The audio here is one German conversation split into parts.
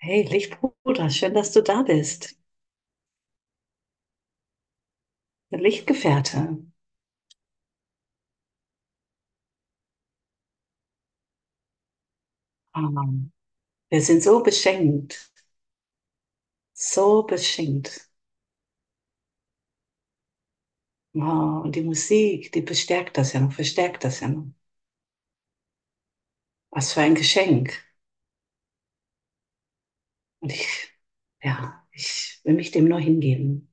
Hey, Lichtbruder, schön, dass du da bist. Lichtgefährte. Ähm, wir sind so beschenkt, so beschenkt. Oh, und die Musik, die bestärkt das ja noch, verstärkt das ja noch. Was für ein Geschenk. Und ich, ja, ich will mich dem nur hingeben.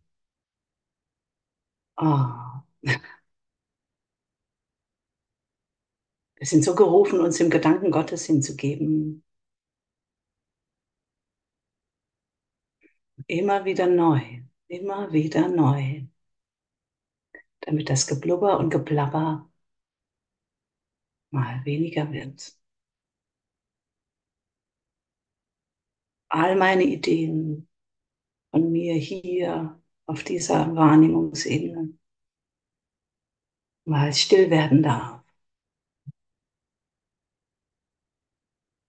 Oh, wir sind so gerufen, uns dem Gedanken Gottes hinzugeben. Immer wieder neu, immer wieder neu. Damit das Geblubber und Geplapper mal weniger wird. All meine Ideen von mir hier auf dieser Wahrnehmungsebene mal still werden darf.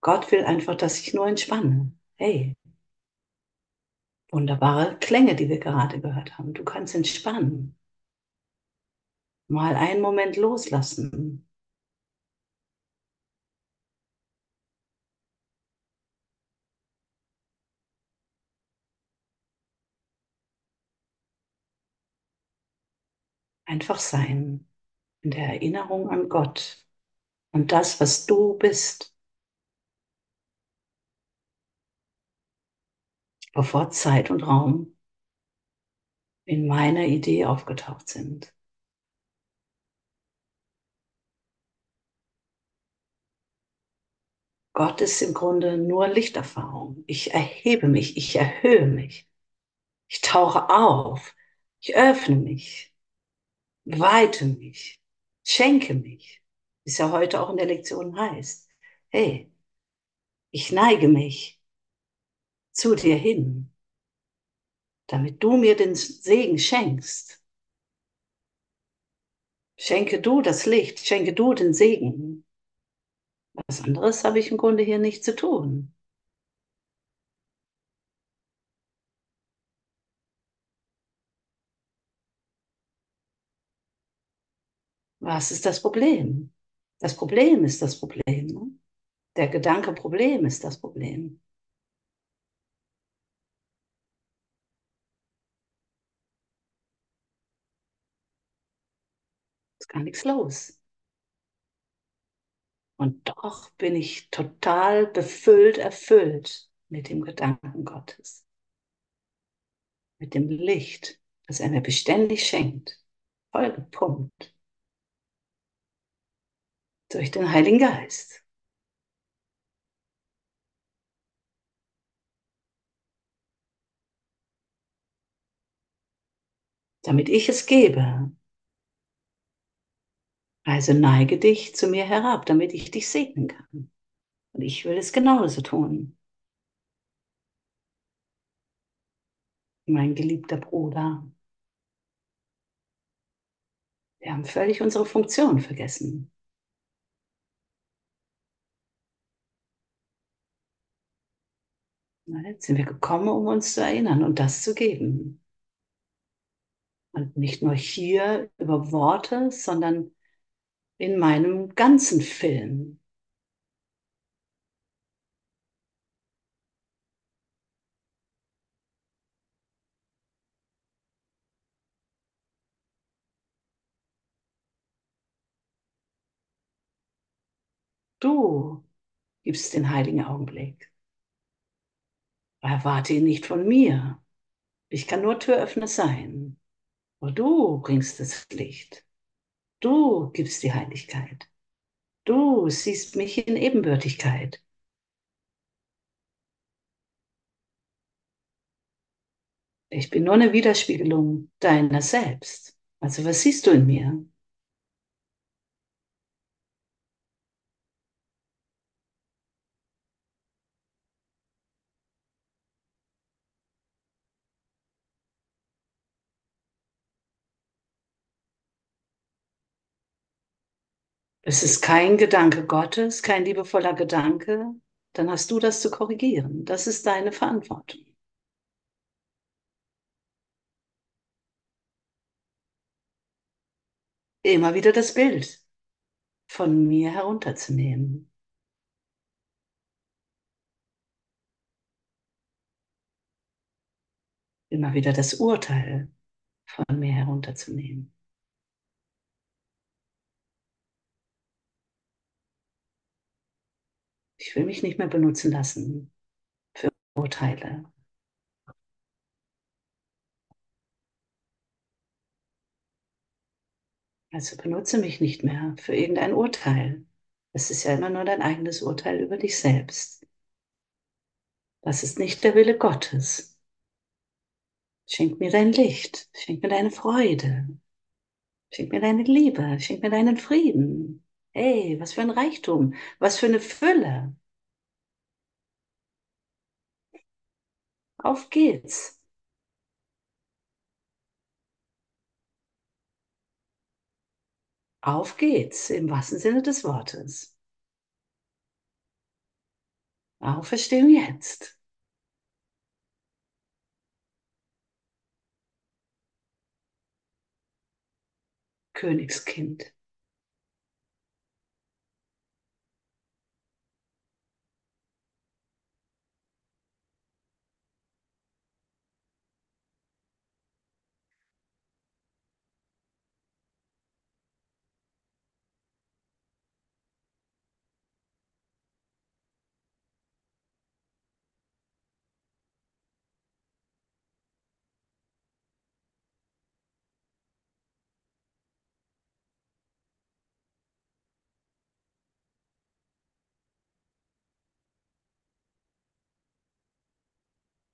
Gott will einfach, dass ich nur entspanne. Hey, wunderbare Klänge, die wir gerade gehört haben. Du kannst entspannen. Mal einen Moment loslassen. Einfach sein in der Erinnerung an Gott und das, was du bist. Bevor Zeit und Raum in meiner Idee aufgetaucht sind. Gott ist im Grunde nur Lichterfahrung. Ich erhebe mich, ich erhöhe mich. Ich tauche auf, ich öffne mich, weite mich, schenke mich, wie es ja heute auch in der Lektion heißt. Hey, ich neige mich zu dir hin, damit du mir den Segen schenkst. Schenke du das Licht, schenke du den Segen. Was anderes habe ich im Grunde hier nicht zu tun. Was ist das Problem? Das Problem ist das Problem. Ne? Der Gedanke Problem ist das Problem. Ist gar nichts los. Und doch bin ich total befüllt, erfüllt mit dem Gedanken Gottes. Mit dem Licht, das er mir beständig schenkt. Voll gepumpt. Durch den Heiligen Geist. Damit ich es gebe. Also neige dich zu mir herab, damit ich dich segnen kann. Und ich will es genauso tun. Mein geliebter Bruder. Wir haben völlig unsere Funktion vergessen. Sind wir gekommen, um uns zu erinnern und das zu geben. Und nicht nur hier über Worte, sondern in meinem ganzen Film. Du gibst den heiligen Augenblick. Erwarte ihn nicht von mir. Ich kann nur Türöffner sein. Aber du bringst das Licht. Du gibst die Heiligkeit. Du siehst mich in Ebenbürtigkeit. Ich bin nur eine Widerspiegelung deiner selbst. Also was siehst du in mir? Es ist kein Gedanke Gottes, kein liebevoller Gedanke. dann hast du das zu korrigieren. Das ist deine Verantwortung. Immer wieder das Bild von mir herunterzunehmen. Immer wieder das Urteil von mir herunterzunehmen. Ich will mich nicht mehr benutzen lassen für Urteile. Also benutze mich nicht mehr für irgendein Urteil. Es ist ja immer nur dein eigenes Urteil über dich selbst. Das ist nicht der Wille Gottes. Schenk mir dein Licht, schenk mir deine Freude, schenk mir deine Liebe, schenk mir deinen Frieden. Hey, was für ein Reichtum, was für eine Fülle. Auf geht's. Auf geht's, im wahrsten Sinne des Wortes. Auferstehen jetzt. Königskind.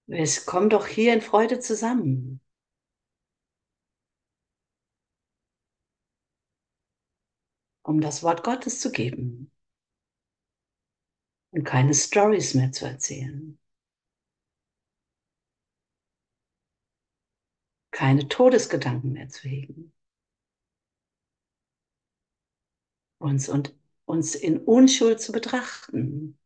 Es kommt doch hier in Freude zusammen. Um das Wort Gottes zu geben und keine Stories mehr zu erzählen. Keine Todesgedanken mehr zu hegen. Uns und uns in Unschuld zu betrachten.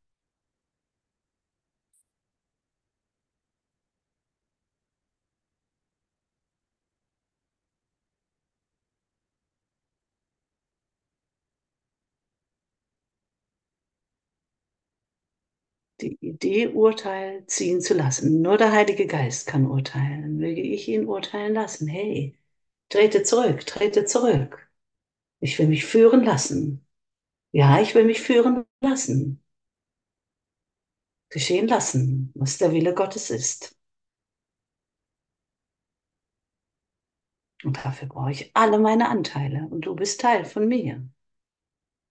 die Idee, Urteil ziehen zu lassen. Nur der Heilige Geist kann urteilen. Möge ich ihn urteilen lassen. Hey, trete zurück, trete zurück. Ich will mich führen lassen. Ja, ich will mich führen lassen. Geschehen lassen, was der Wille Gottes ist. Und dafür brauche ich alle meine Anteile. Und du bist Teil von mir.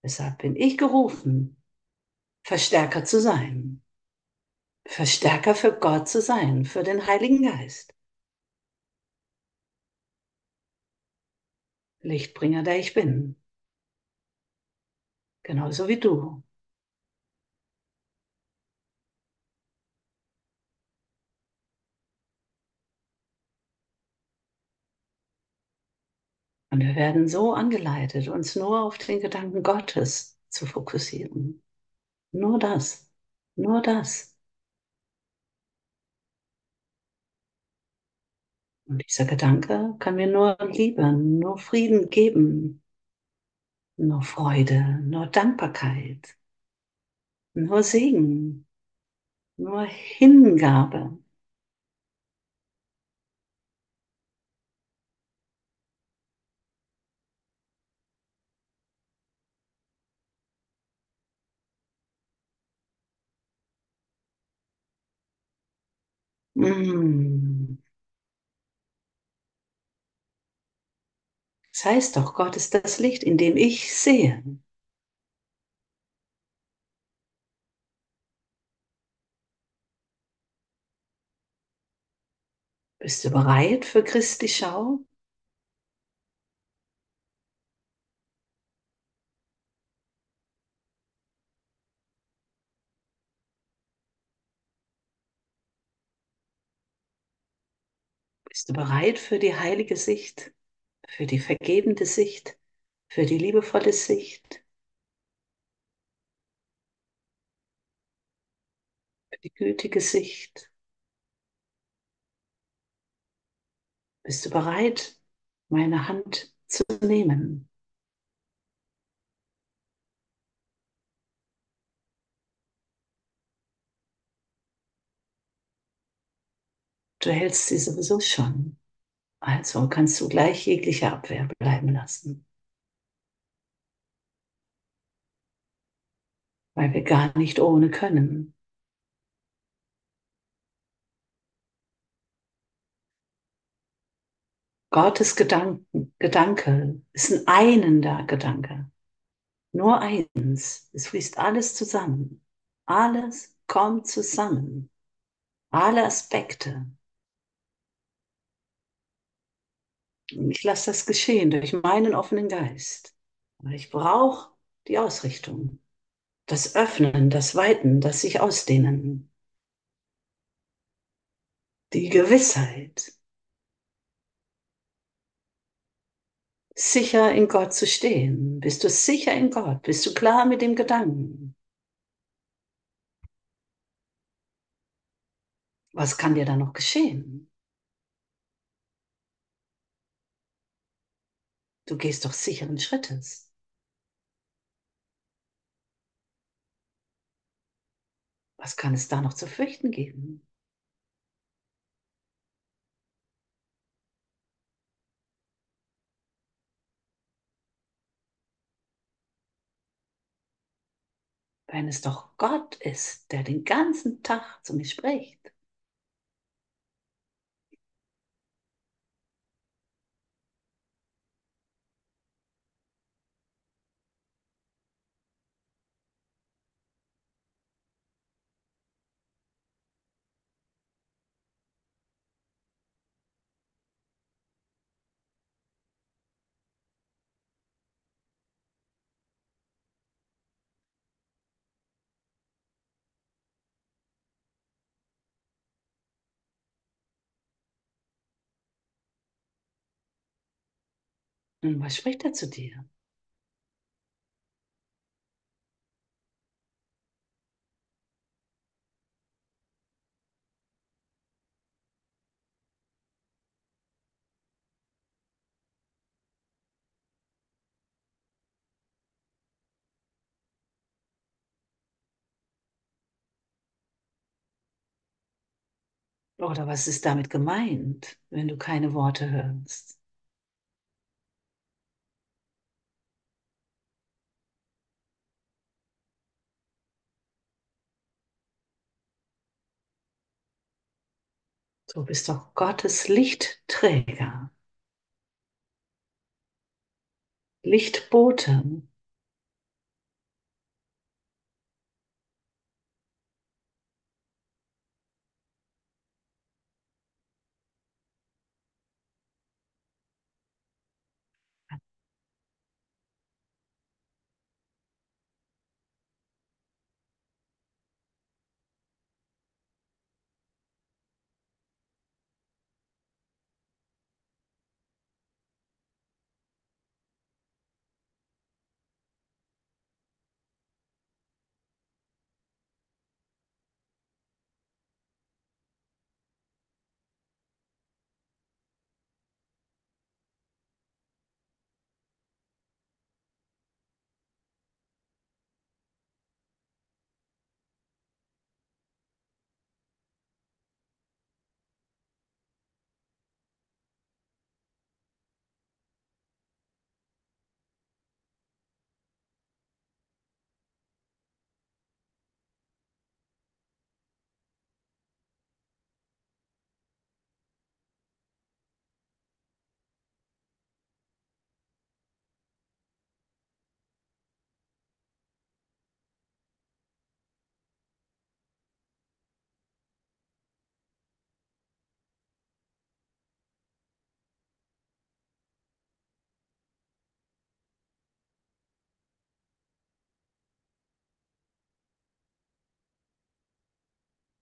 Deshalb bin ich gerufen, Verstärker zu sein. Verstärker für Gott zu sein, für den Heiligen Geist. Lichtbringer, der ich bin. Genauso wie du. Und wir werden so angeleitet, uns nur auf den Gedanken Gottes zu fokussieren. Nur das, nur das. Und dieser Gedanke kann mir nur Liebe, nur Frieden geben, nur Freude, nur Dankbarkeit, nur Segen, nur Hingabe. Mm. Das heißt doch, Gott ist das Licht, in dem ich sehe. Bist du bereit für Christi Schau? Bist du bereit für die heilige Sicht, für die vergebende Sicht, für die liebevolle Sicht? die gütige Sicht. Bist du bereit, meine Hand zu nehmen? Du hältst sie sowieso schon. Also kannst du gleich jegliche Abwehr bleiben lassen. Weil wir gar nicht ohne können. Gottes Gedanken, Gedanke ist ein einender Gedanke. Nur eins. Es fließt alles zusammen. Alles kommt zusammen. Alle Aspekte. Und ich lasse das geschehen durch meinen offenen Geist. Aber ich brauche die Ausrichtung. Das Öffnen, das Weiten, das sich ausdehnen. Die Gewissheit. Sicher in Gott zu stehen. Bist du sicher in Gott? Bist du klar mit dem Gedanken? Was kann dir da noch geschehen? Du gehst doch sicheren Schrittes. Was kann es da noch zu fürchten geben? Wenn es doch Gott ist, der den ganzen Tag zu mir spricht. Und was spricht er zu dir? Oder was ist damit gemeint, wenn du keine Worte hörst? Du bist doch Gottes Lichtträger, Lichtbote.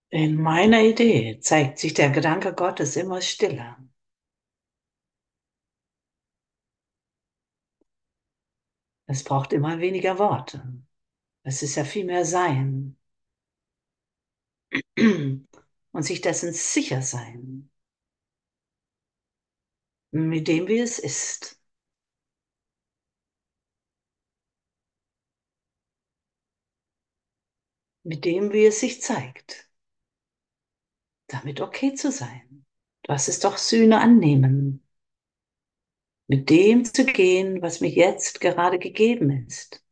In meiner Idee zeigt sich der Gedanke Gottes immer stiller. Es braucht immer weniger Worte. Es ist ja viel mehr Sein. und sich dessen sicher sein, mit dem, wie es ist. Mit dem, wie es sich zeigt. Damit okay zu sein. Das ist doch Sühne annehmen. Mit dem zu gehen, was mir jetzt gerade gegeben ist.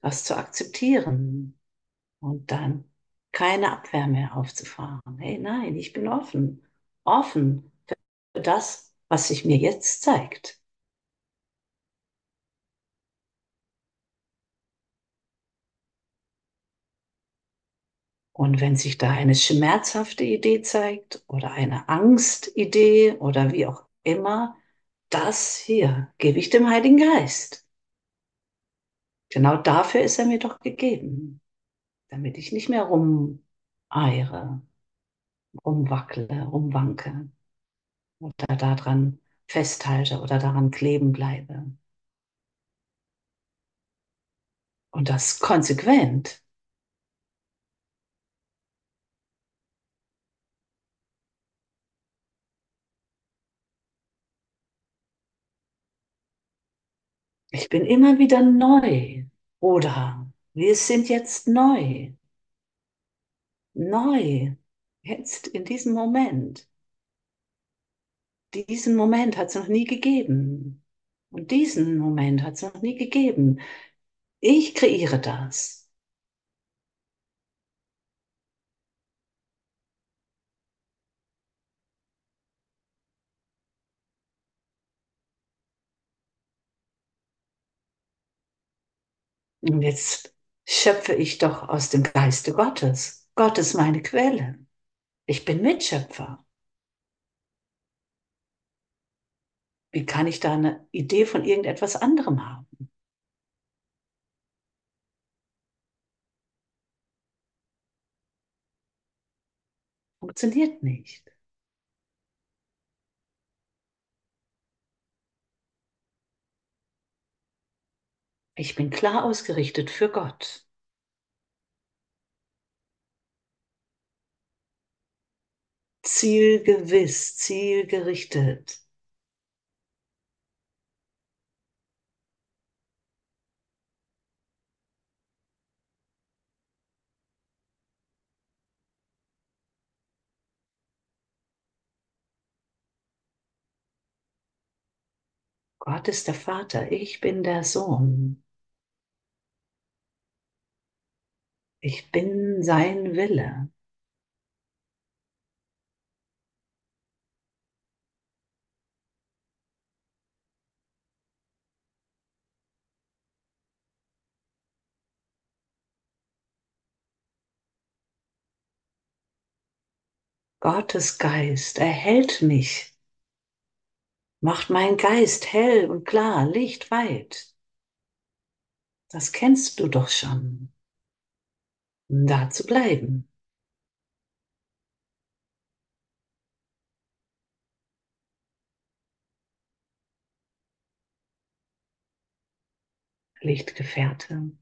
Das zu akzeptieren und dann keine Abwehr mehr aufzufahren. Hey, nein, ich bin offen. Offen für das, was sich mir jetzt zeigt. Und wenn sich da eine schmerzhafte Idee zeigt oder eine Angstidee oder wie auch immer, das hier gebe ich dem Heiligen Geist. Genau dafür ist er mir doch gegeben, damit ich nicht mehr rumeire, rumwackele, rumwanke oder daran festhalte oder daran kleben bleibe. Und das konsequent. Ich bin immer wieder neu. Oder wir sind jetzt neu. Neu. Jetzt in diesem Moment. Diesen Moment hat es noch nie gegeben. Und diesen Moment hat es noch nie gegeben. Ich kreiere das. Und jetzt schöpfe ich doch aus dem Geiste Gottes. Gott ist meine Quelle. Ich bin Mitschöpfer. Wie kann ich da eine Idee von irgendetwas anderem haben? Funktioniert nicht. Ich bin klar ausgerichtet für Gott. Zielgewiss, zielgerichtet. Gott ist der Vater, ich bin der Sohn. Ich bin sein Wille. Gottes Geist erhält mich, macht meinen Geist hell und klar, lichtweit. Das kennst du doch schon. Da zu bleiben. Lichtgefährte.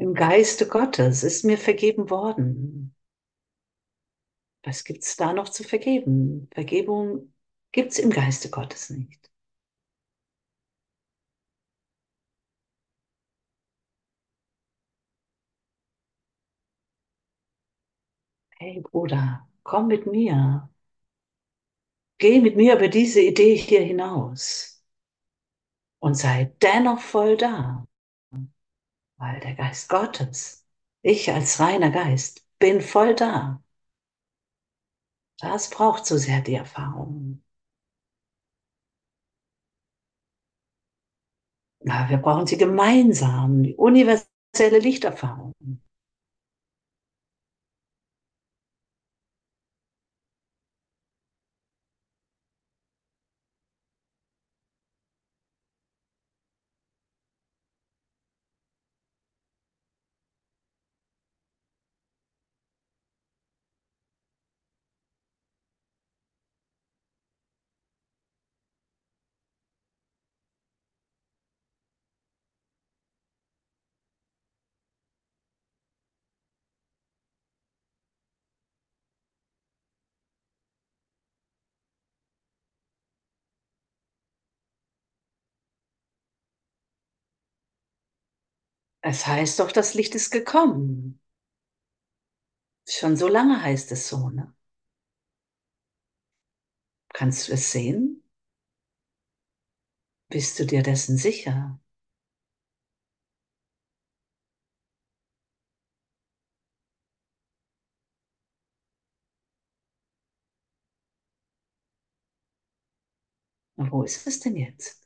Im Geiste Gottes ist mir vergeben worden. Was gibt es da noch zu vergeben? Vergebung gibt es im Geiste Gottes nicht. Hey Bruder, komm mit mir. Geh mit mir über diese Idee hier hinaus und sei dennoch voll da weil der Geist Gottes, ich als reiner Geist, bin voll da. Das braucht so sehr die Erfahrung. Na, wir brauchen sie gemeinsam, die universelle Lichterfahrung. Es heißt doch, das Licht ist gekommen. Schon so lange heißt es so, ne? Kannst du es sehen? Bist du dir dessen sicher? Wo ist es denn jetzt?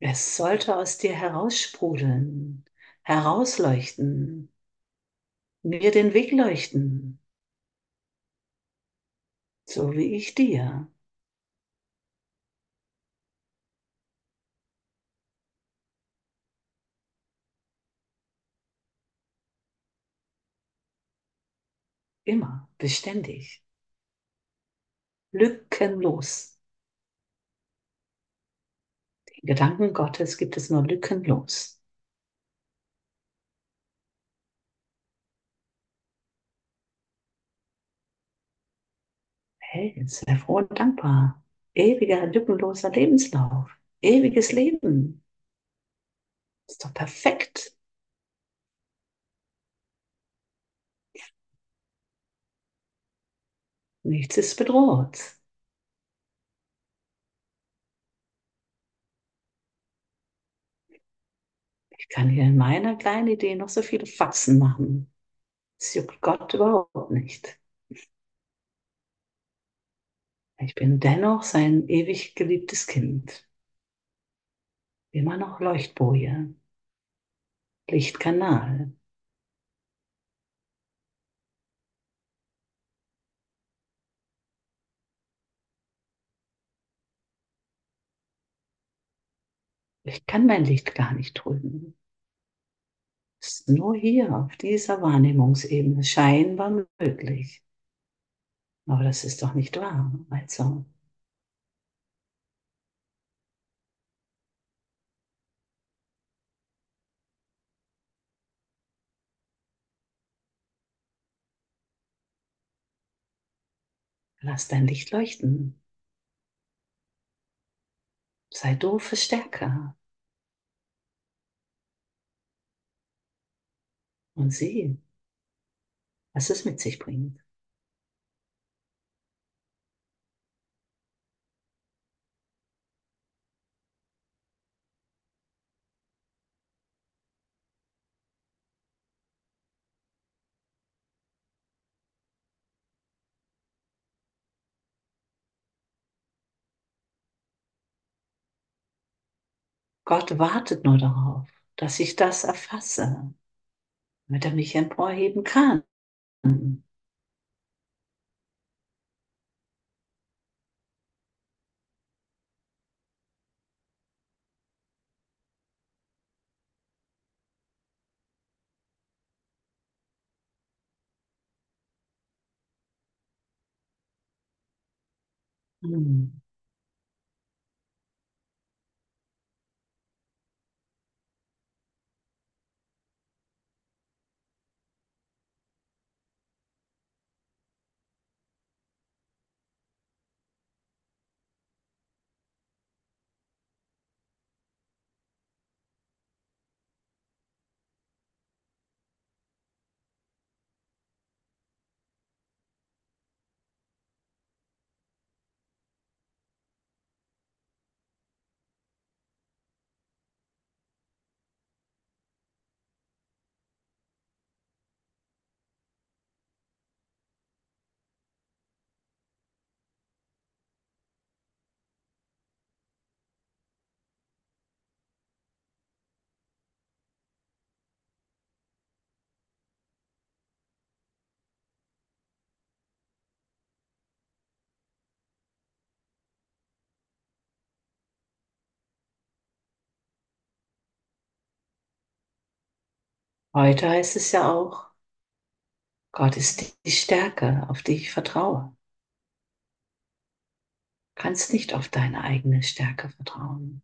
Es sollte aus dir heraussprudeln, herausleuchten, mir den Weg leuchten, so wie ich dir. Immer, beständig, lückenlos. Den Gedanken Gottes gibt es nur lückenlos. Hey, sei froh und dankbar. Ewiger, lückenloser Lebenslauf. Ewiges Leben. Ist doch perfekt. Nichts ist bedroht. Kann hier in meiner kleinen Idee noch so viele Faxen machen. Das juckt Gott überhaupt nicht. Ich bin dennoch sein ewig geliebtes Kind. Immer noch Leuchtboje, Lichtkanal. Ich kann mein Licht gar nicht trüben. Ist nur hier auf dieser Wahrnehmungsebene scheinbar möglich. Aber das ist doch nicht wahr. Also, lass dein Licht leuchten. Sei du Verstärker. Und sieh, was es mit sich bringt. Gott wartet nur darauf, dass ich das erfasse, damit er mich emporheben kann. Hm. Heute heißt es ja auch, Gott ist die Stärke, auf die ich vertraue. Du kannst nicht auf deine eigene Stärke vertrauen.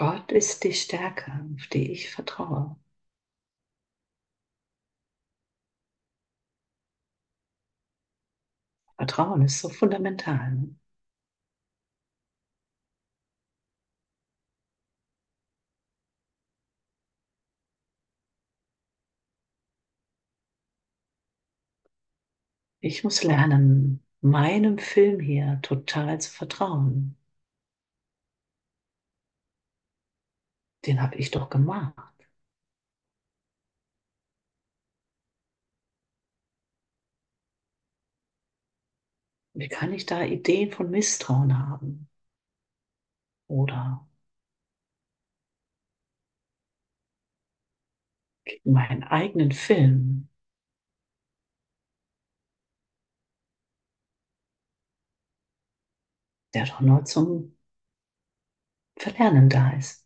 Gott ist die Stärke, auf die ich vertraue. Vertrauen ist so fundamental. Ich muss lernen, meinem Film hier total zu vertrauen. Den habe ich doch gemacht. Wie kann ich da Ideen von Misstrauen haben? Oder meinen eigenen Film der doch nur zum Verlernen da ist.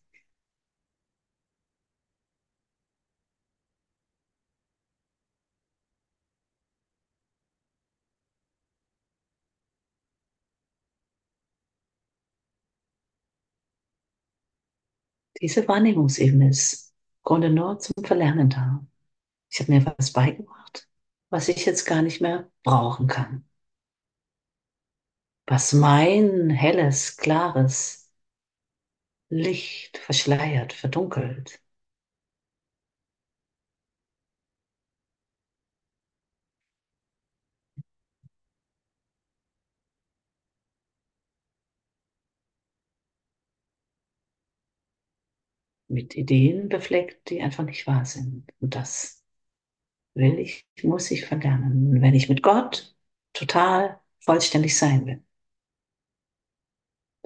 Diese Wahrnehmungsebene ist Grunde nur zum Verlernen da. Ich habe mir was beigebracht, was ich jetzt gar nicht mehr brauchen kann. Was mein helles, klares Licht verschleiert, verdunkelt. Mit Ideen befleckt, die einfach nicht wahr sind. Und das will ich, muss ich verlernen. Wenn ich mit Gott total vollständig sein will,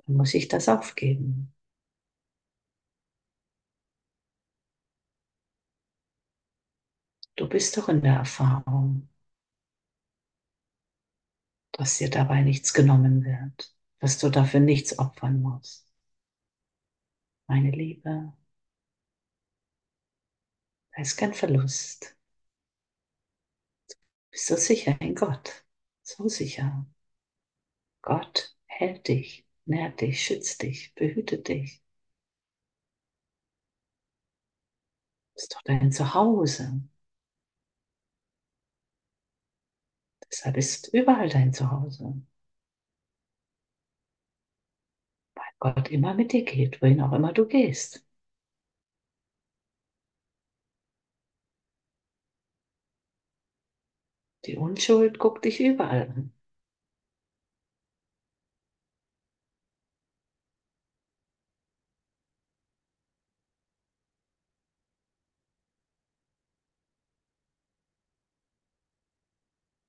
dann muss ich das aufgeben. Du bist doch in der Erfahrung, dass dir dabei nichts genommen wird, dass du dafür nichts opfern musst. Meine Liebe, da ist kein Verlust. Du bist so sicher in Gott, so sicher. Gott hält dich, nährt dich, schützt dich, behütet dich. Das ist doch dein Zuhause. Deshalb ist überall dein Zuhause. Weil Gott immer mit dir geht, wohin auch immer du gehst. Die Unschuld guckt dich überall an.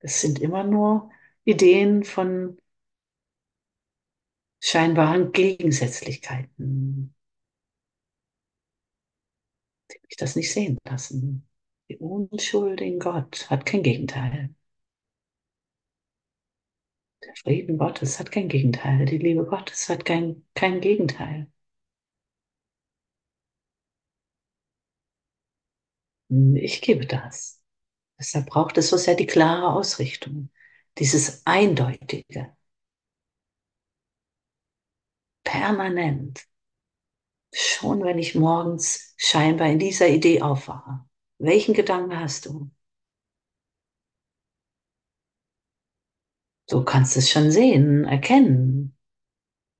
Es sind immer nur Ideen von scheinbaren Gegensätzlichkeiten, die mich das nicht sehen lassen. Die Unschuld in Gott hat kein Gegenteil. Der Frieden Gottes hat kein Gegenteil. Die Liebe Gottes hat kein, kein Gegenteil. Ich gebe das. Deshalb braucht es so sehr die klare Ausrichtung, dieses Eindeutige. Permanent. Schon wenn ich morgens scheinbar in dieser Idee aufwache. Welchen Gedanken hast du? Du kannst es schon sehen, erkennen.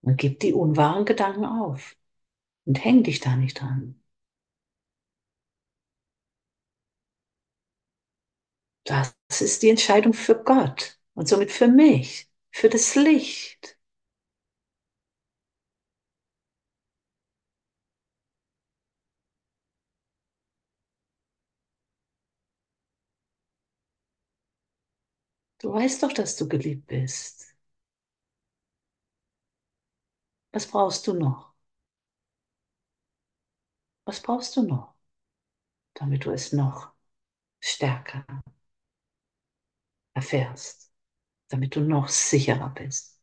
Und gib die unwahren Gedanken auf. Und häng dich da nicht dran. Das ist die Entscheidung für Gott und somit für mich, für das Licht. Du weißt doch, dass du geliebt bist. Was brauchst du noch? Was brauchst du noch, damit du es noch stärker erfährst, damit du noch sicherer bist?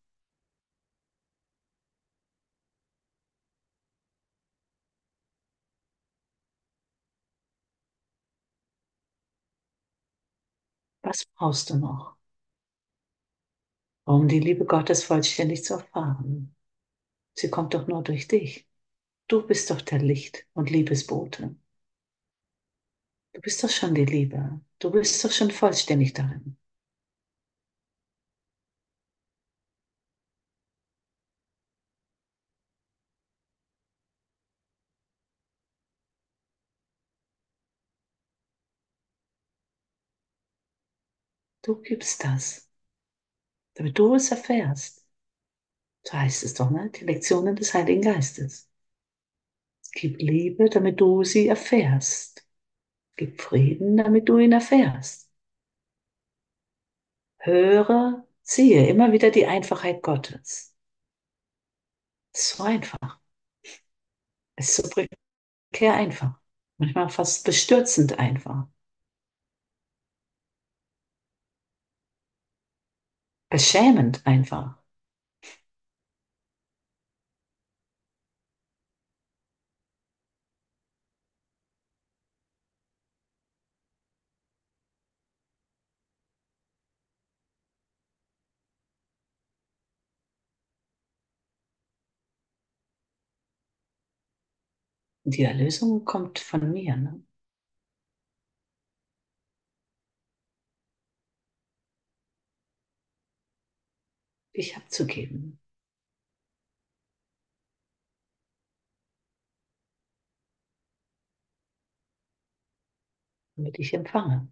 Was brauchst du noch, um die Liebe Gottes vollständig zu erfahren? Sie kommt doch nur durch dich. Du bist doch der Licht- und Liebesbote. Du bist doch schon die Liebe. Du bist doch schon vollständig darin. Du gibst das, damit du es erfährst. So heißt es doch, ne? Die Lektionen des Heiligen Geistes. Gib Liebe, damit du sie erfährst. Gib Frieden, damit du ihn erfährst. Höre, siehe immer wieder die Einfachheit Gottes. Es ist so einfach. Es ist so prekär einfach. Manchmal fast bestürzend einfach. Beschämend einfach. Die Erlösung kommt von mir. Ne? Dich abzugeben. Damit ich empfange.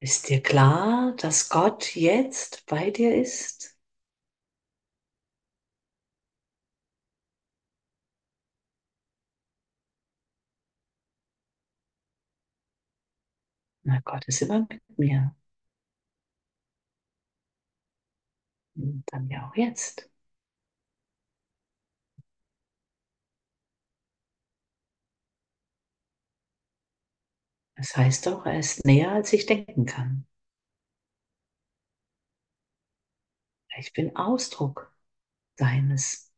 Ist dir klar, dass Gott jetzt bei dir ist? Na, Gott ist immer mit mir. Und dann ja auch jetzt. Das heißt doch, er ist näher, als ich denken kann. Ich bin Ausdruck seines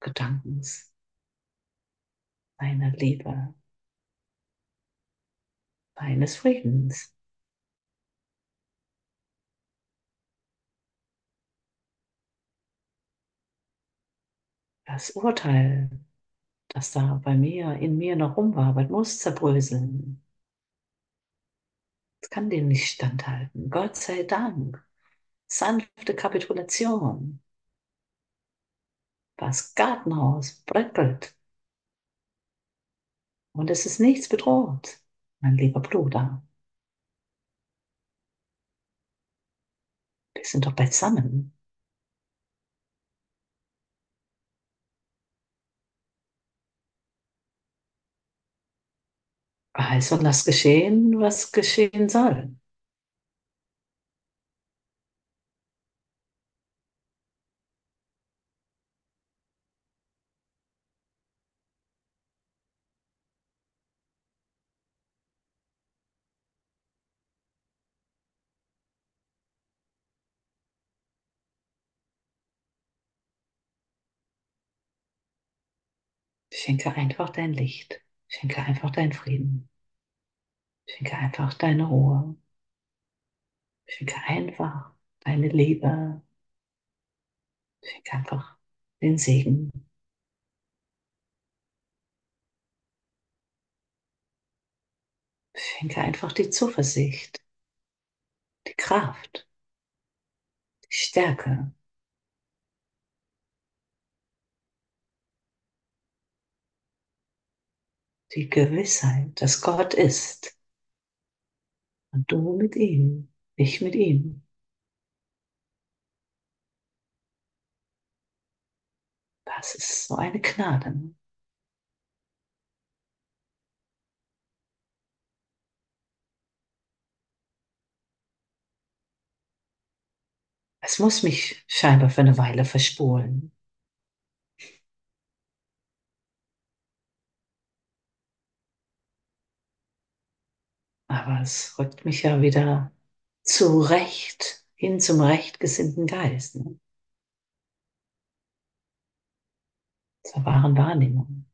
Gedankens, seiner Liebe, seines Friedens. Das Urteil, das da bei mir, in mir noch rumwabert, muss zerbröseln. Es kann dem nicht standhalten. Gott sei Dank. Sanfte Kapitulation. Das Gartenhaus bröckelt. Und es ist nichts bedroht, mein lieber Bruder. Wir sind doch beisammen. Also lass geschehen, was geschehen soll. Schenke einfach dein Licht. Schenke einfach deinen Frieden. Schenke einfach deine Ruhe. Schenke einfach deine Liebe. Schenke einfach den Segen. Schenke einfach die Zuversicht, die Kraft, die Stärke, Die Gewissheit, dass Gott ist und du mit ihm, ich mit ihm. Das ist so eine Gnade. Es muss mich scheinbar für eine Weile verspulen. Aber es rückt mich ja wieder zurecht, hin zum rechtgesinnten Geist. Ne? Zur wahren Wahrnehmung.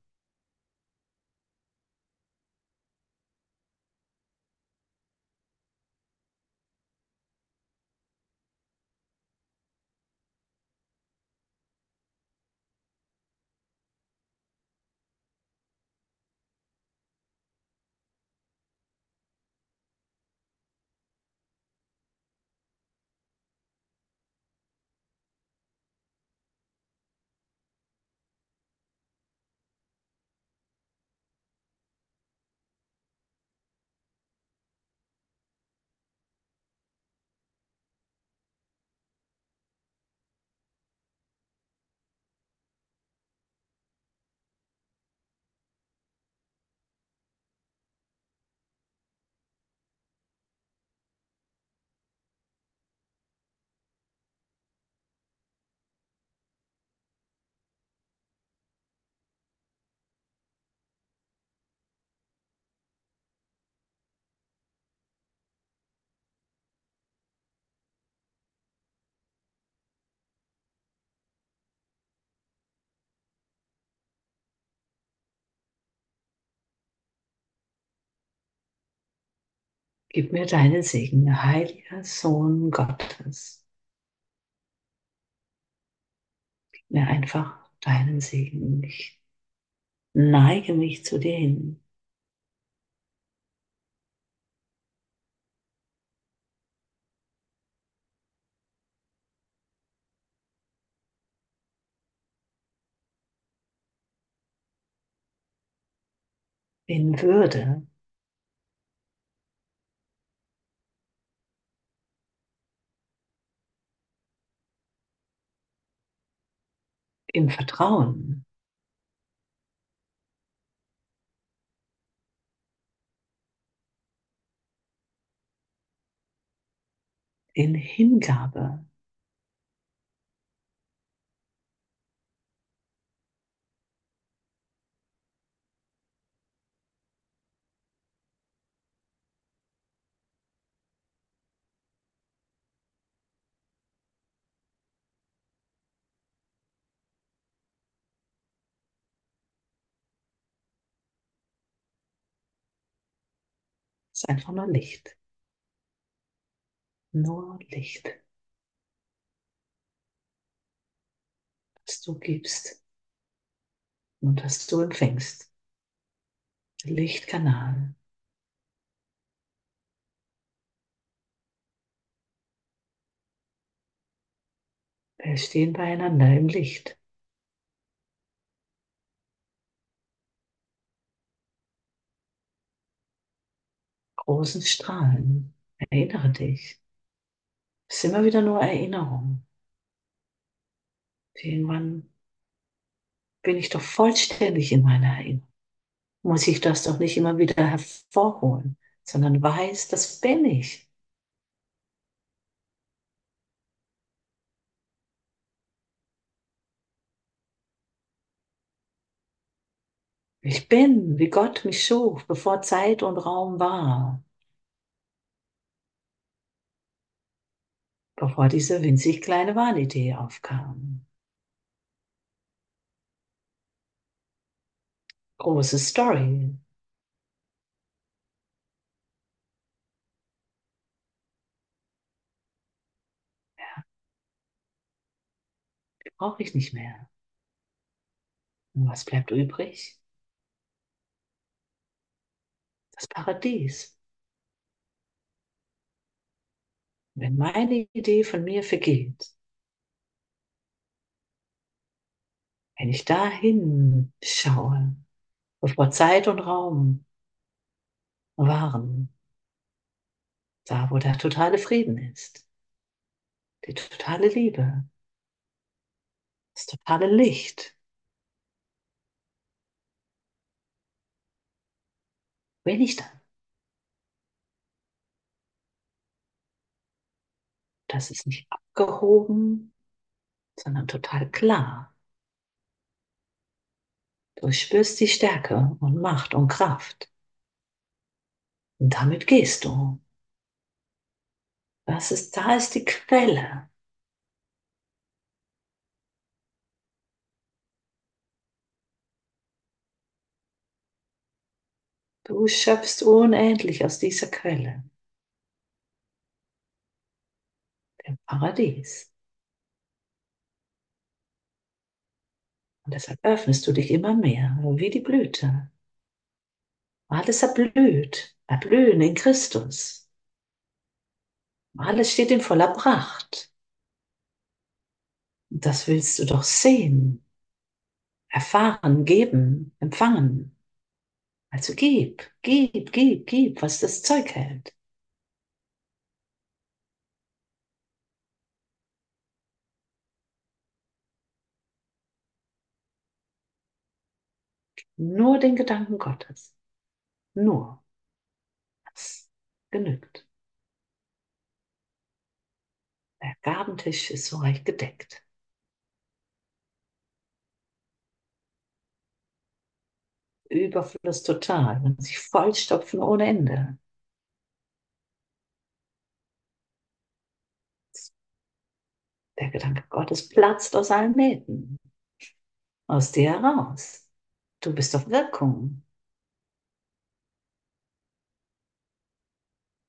Gib mir deinen Segen, heiliger Sohn Gottes. Gib mir einfach deinen Segen. Ich neige mich zu dir hin. In Würde im Vertrauen. In Hingabe. Ist einfach nur Licht. Nur Licht. Das du gibst und das du empfängst. Lichtkanal. Wir stehen beieinander im Licht. Großen Strahlen. Erinnere dich. Es ist immer wieder nur Erinnerung. Irgendwann bin ich doch vollständig in meiner Erinnerung. Muss ich das doch nicht immer wieder hervorholen, sondern weiß, das bin ich. Ich bin, wie Gott mich schuf, bevor Zeit und Raum war. Bevor diese winzig kleine Wahnidee aufkam. Große Story. Ja. Brauche ich nicht mehr. Und was bleibt übrig? das Paradies. Wenn meine Idee von mir vergeht, wenn ich dahin schaue, bevor Zeit und Raum waren, da wo der totale Frieden ist, die totale Liebe, das totale Licht, bin ich dann. Das ist nicht abgehoben, sondern total klar. Du spürst die Stärke und Macht und Kraft. Und damit gehst du. Das ist, da ist die Quelle. Du schöpfst unendlich aus dieser Quelle. Dem Paradies. Und deshalb öffnest du dich immer mehr, wie die Blüte. Alles erblüht, erblühen in Christus. Alles steht in voller Pracht. Und das willst du doch sehen, erfahren, geben, empfangen. Also gib, gib, gib, gib, was das Zeug hält. Nur den Gedanken Gottes. Nur. Das genügt. Der Gabentisch ist so reich gedeckt. Überfluss total und sich vollstopfen ohne Ende. Der Gedanke Gottes platzt aus allen Nähten. Aus dir heraus. Du bist auf Wirkung.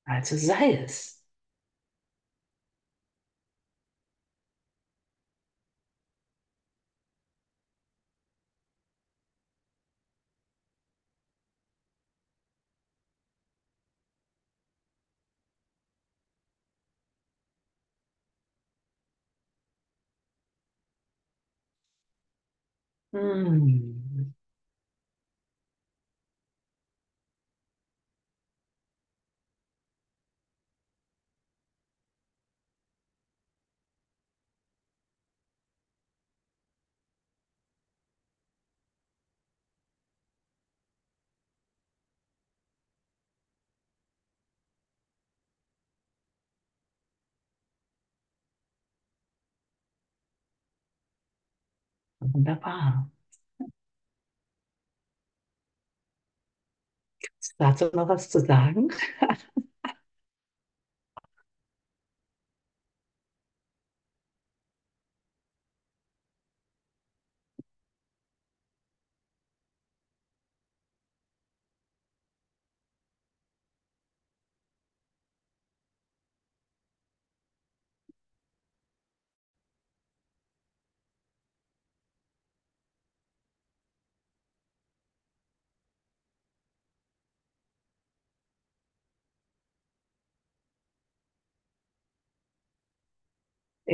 Also sei es. Hm. Wunderbar. Ist dazu noch was zu sagen?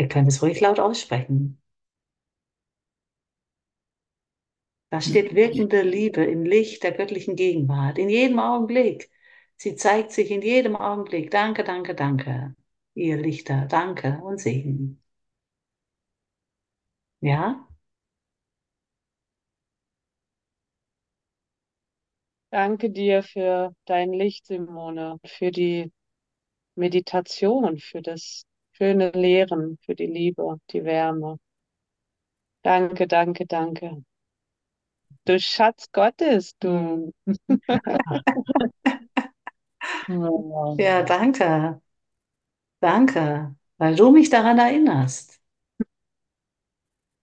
Ihr könnt es ruhig laut aussprechen. Da steht wirkende Liebe im Licht der göttlichen Gegenwart, in jedem Augenblick. Sie zeigt sich in jedem Augenblick. Danke, danke, danke. Ihr Lichter, danke und Segen. Ja? Danke dir für dein Licht, Simone, für die Meditation, für das schöne Lehren, für die Liebe, die Wärme. Danke, danke, danke. Du Schatz Gottes, du. Ja, danke. Danke, weil du mich daran erinnerst.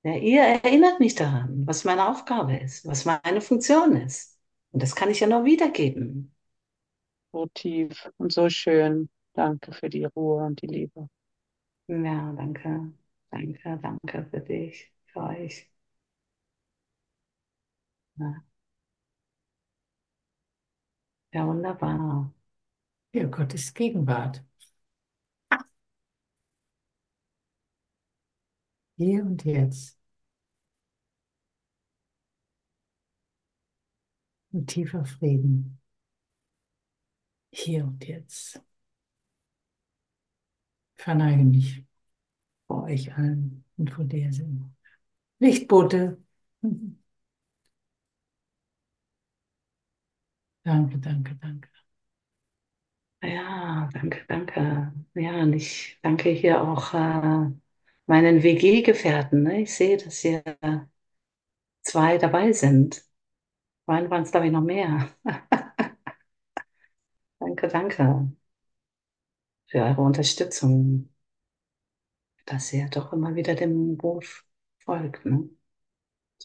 Ja, ihr erinnert mich daran, was meine Aufgabe ist, was meine Funktion ist. Und das kann ich ja nur wiedergeben. So tief und so schön. Danke für die Ruhe und die Liebe. Ja, danke. Danke, danke für dich, für euch. Ja, ja wunderbar. Ja, Gottes Gegenwart. Hier und jetzt. Und tiefer Frieden. Hier und jetzt. Verneige mich vor euch allen und vor der Sinn. Lichtbote. Danke, danke, danke. Ja, danke, danke. Ja, und ich danke hier auch äh, meinen WG-Gefährten. Ne? Ich sehe, dass hier zwei dabei sind. Vorhin waren es, glaube ich, noch mehr. danke, danke für eure Unterstützung, dass ihr doch immer wieder dem Ruf folgt. Ne?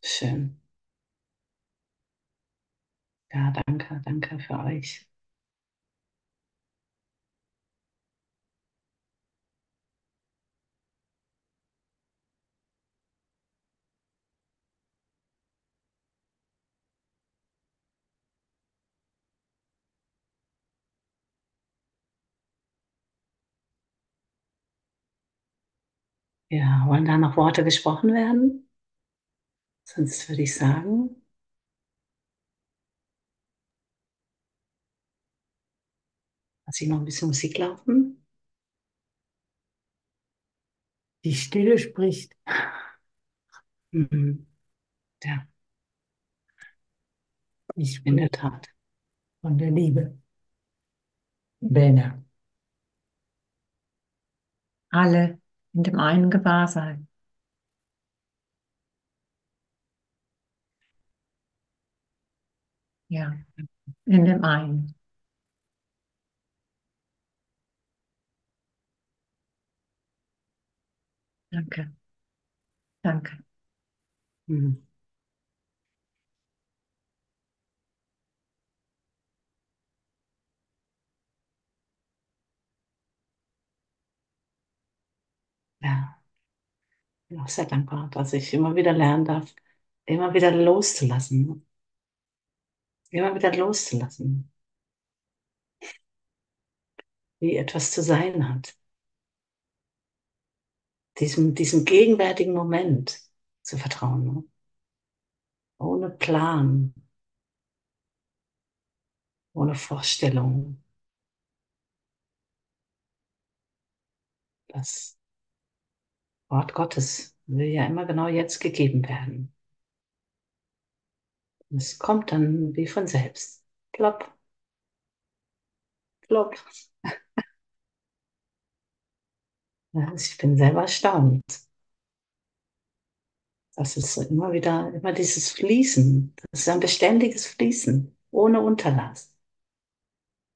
Schön. Ja, danke, danke für euch. Ja, wollen da noch Worte gesprochen werden? Sonst würde ich sagen, lasse ich noch ein bisschen Musik laufen. Die Stille spricht. Mhm. Ja, Ich in der Tat. von der Liebe. Bene. alle in dem einen Gewahrsein. Ja, in dem einen. Danke. Danke. Mhm. Ja, bin auch sehr dankbar, dass ich immer wieder lernen darf, immer wieder loszulassen. Immer wieder loszulassen, wie etwas zu sein hat. Diesem, diesem gegenwärtigen Moment zu vertrauen. Ne? Ohne Plan, ohne Vorstellung. Das Wort Gottes will ja immer genau jetzt gegeben werden. Es kommt dann wie von selbst. Plopp. Plopp. Ja, also ich bin selber erstaunt. Das ist immer wieder, immer dieses Fließen. Das ist ein beständiges Fließen, ohne Unterlass.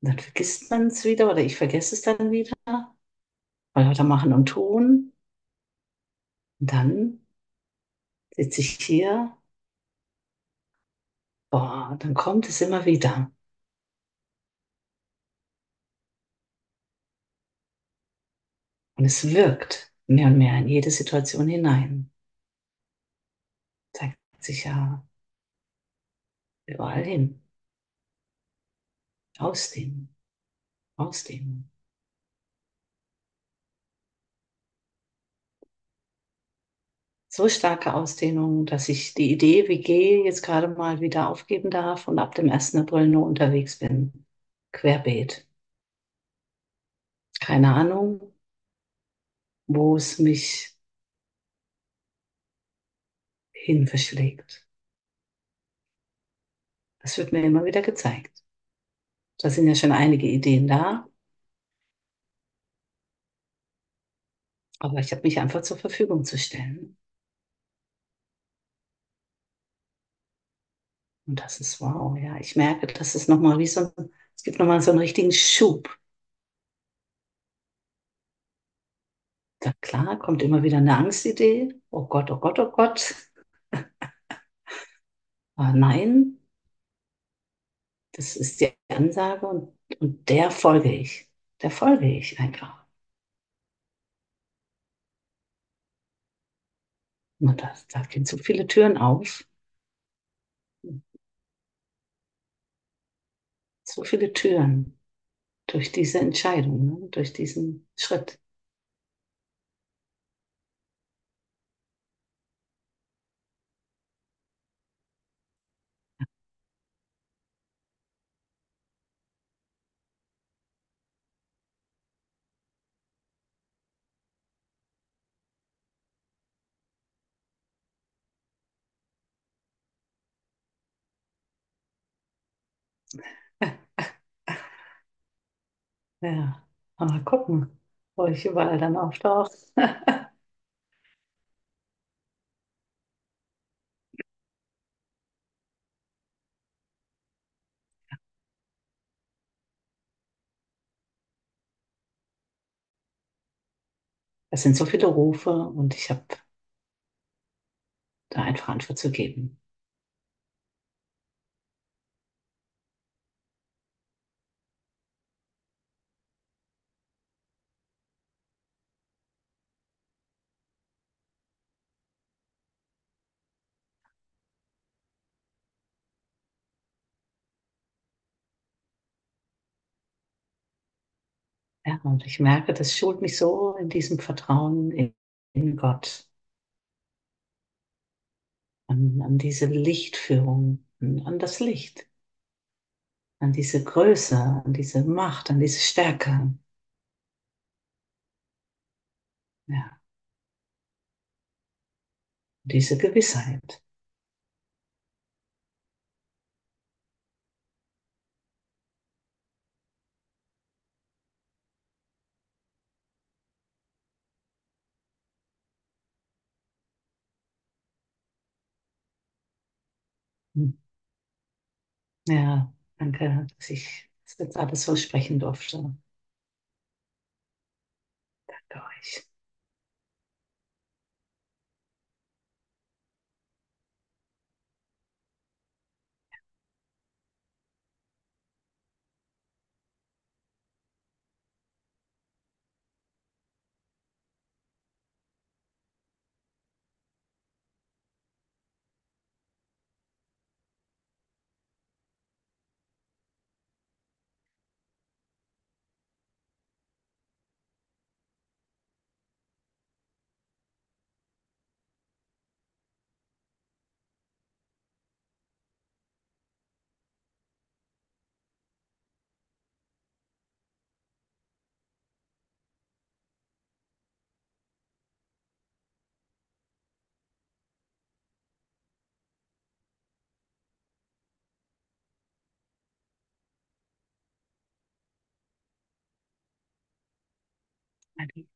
Und dann vergisst man es wieder oder ich vergesse es dann wieder, weil wir machen und tun. Und dann sitze ich hier, boah, dann kommt es immer wieder. Und es wirkt mehr und mehr in jede Situation hinein. Zeigt sich ja überall hin. Ausdehnen, ausdehnen. So starke Ausdehnung, dass ich die Idee WG jetzt gerade mal wieder aufgeben darf und ab dem 1. April nur unterwegs bin. Querbeet. Keine Ahnung, wo es mich hin verschlägt. Das wird mir immer wieder gezeigt. Da sind ja schon einige Ideen da. Aber ich habe mich einfach zur Verfügung zu stellen. Und das ist wow, ja. Ich merke, dass es nochmal wie so ein, es gibt nochmal so einen richtigen Schub. Da klar, kommt immer wieder eine Angstidee. Oh Gott, oh Gott, oh Gott. Aber nein, das ist die Ansage und, und der folge ich. Der folge ich einfach. Und da, da gehen so viele Türen auf. so viele Türen durch diese Entscheidung, ne? durch diesen Schritt. Yeah. Ja, mal gucken, wo ich überall dann auftauche. Es sind so viele Rufe und ich habe da einfach Antwort zu geben. Ja, und ich merke, das schult mich so in diesem Vertrauen in, in Gott, an, an diese Lichtführung, an, das Licht, an diese Größe, an diese Macht, an diese Stärke. Ja, diese Gewissheit. Hm. Ja, danke, dass ich das jetzt alles so sprechen durfte. Danke euch. body